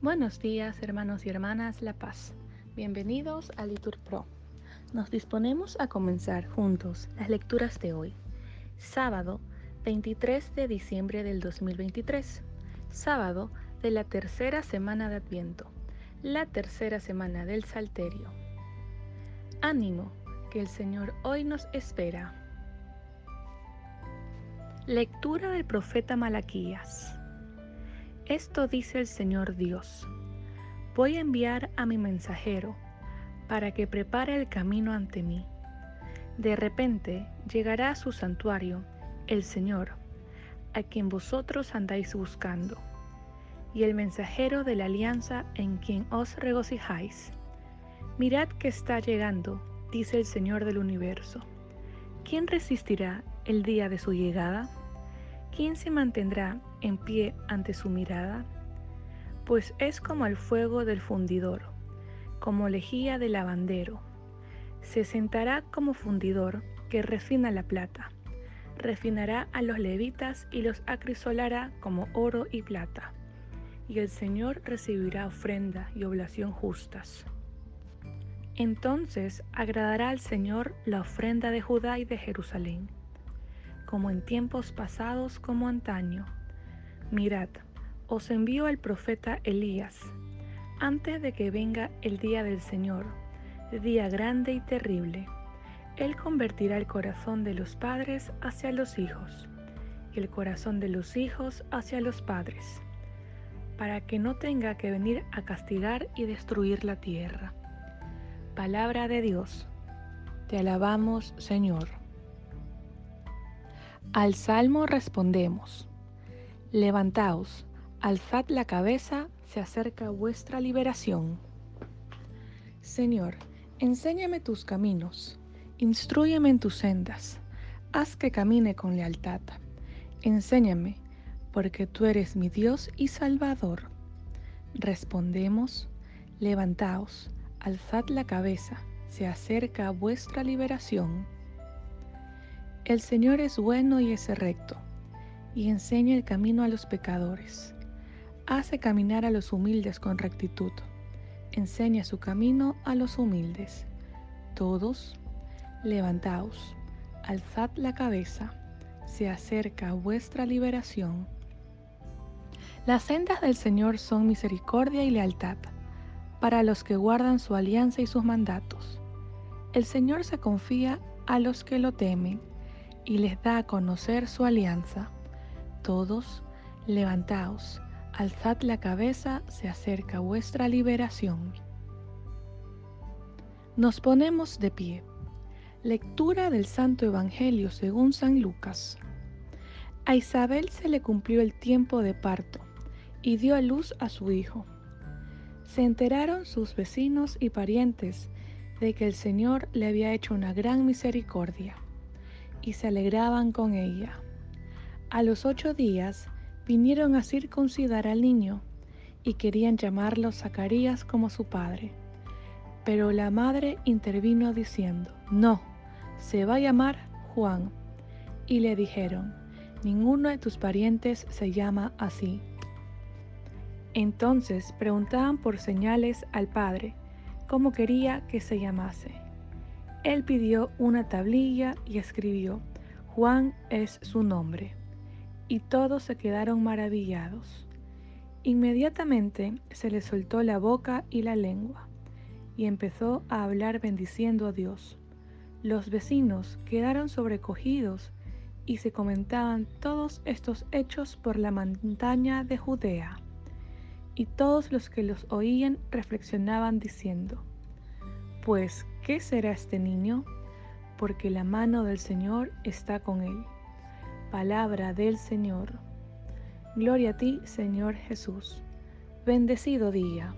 Buenos días hermanos y hermanas La Paz. Bienvenidos a Litur Pro. Nos disponemos a comenzar juntos las lecturas de hoy, sábado 23 de diciembre del 2023, sábado de la tercera semana de Adviento, la tercera semana del Salterio. Ánimo, que el Señor hoy nos espera. Lectura del profeta Malaquías. Esto dice el Señor Dios. Voy a enviar a mi mensajero para que prepare el camino ante mí. De repente llegará a su santuario el Señor, a quien vosotros andáis buscando, y el mensajero de la alianza en quien os regocijáis. Mirad que está llegando, dice el Señor del universo. ¿Quién resistirá el día de su llegada? ¿Quién se mantendrá en pie ante su mirada? Pues es como el fuego del fundidor, como lejía de lavandero. Se sentará como fundidor que refina la plata. Refinará a los levitas y los acrisolará como oro y plata. Y el Señor recibirá ofrenda y oblación justas. Entonces agradará al Señor la ofrenda de Judá y de Jerusalén como en tiempos pasados como antaño. Mirad, os envío al profeta Elías, antes de que venga el día del Señor, día grande y terrible. Él convertirá el corazón de los padres hacia los hijos, y el corazón de los hijos hacia los padres, para que no tenga que venir a castigar y destruir la tierra. Palabra de Dios. Te alabamos, Señor. Al salmo respondemos, Levantaos, alzad la cabeza, se acerca vuestra liberación. Señor, enséñame tus caminos, instruyeme en tus sendas, haz que camine con lealtad. Enséñame, porque tú eres mi Dios y Salvador. Respondemos, Levantaos, alzad la cabeza, se acerca vuestra liberación. El Señor es bueno y es recto, y enseña el camino a los pecadores. Hace caminar a los humildes con rectitud. Enseña su camino a los humildes. Todos, levantaos, alzad la cabeza, se acerca vuestra liberación. Las sendas del Señor son misericordia y lealtad para los que guardan su alianza y sus mandatos. El Señor se confía a los que lo temen y les da a conocer su alianza. Todos, levantaos, alzad la cabeza, se acerca vuestra liberación. Nos ponemos de pie. Lectura del Santo Evangelio según San Lucas. A Isabel se le cumplió el tiempo de parto y dio a luz a su hijo. Se enteraron sus vecinos y parientes de que el Señor le había hecho una gran misericordia y se alegraban con ella. A los ocho días vinieron a circuncidar al niño y querían llamarlo Zacarías como su padre. Pero la madre intervino diciendo, no, se va a llamar Juan. Y le dijeron, ninguno de tus parientes se llama así. Entonces preguntaban por señales al padre, cómo quería que se llamase. Él pidió una tablilla y escribió, Juan es su nombre. Y todos se quedaron maravillados. Inmediatamente se le soltó la boca y la lengua, y empezó a hablar bendiciendo a Dios. Los vecinos quedaron sobrecogidos y se comentaban todos estos hechos por la montaña de Judea. Y todos los que los oían reflexionaban diciendo, pues, ¿qué será este niño? Porque la mano del Señor está con él. Palabra del Señor. Gloria a ti, Señor Jesús. Bendecido día.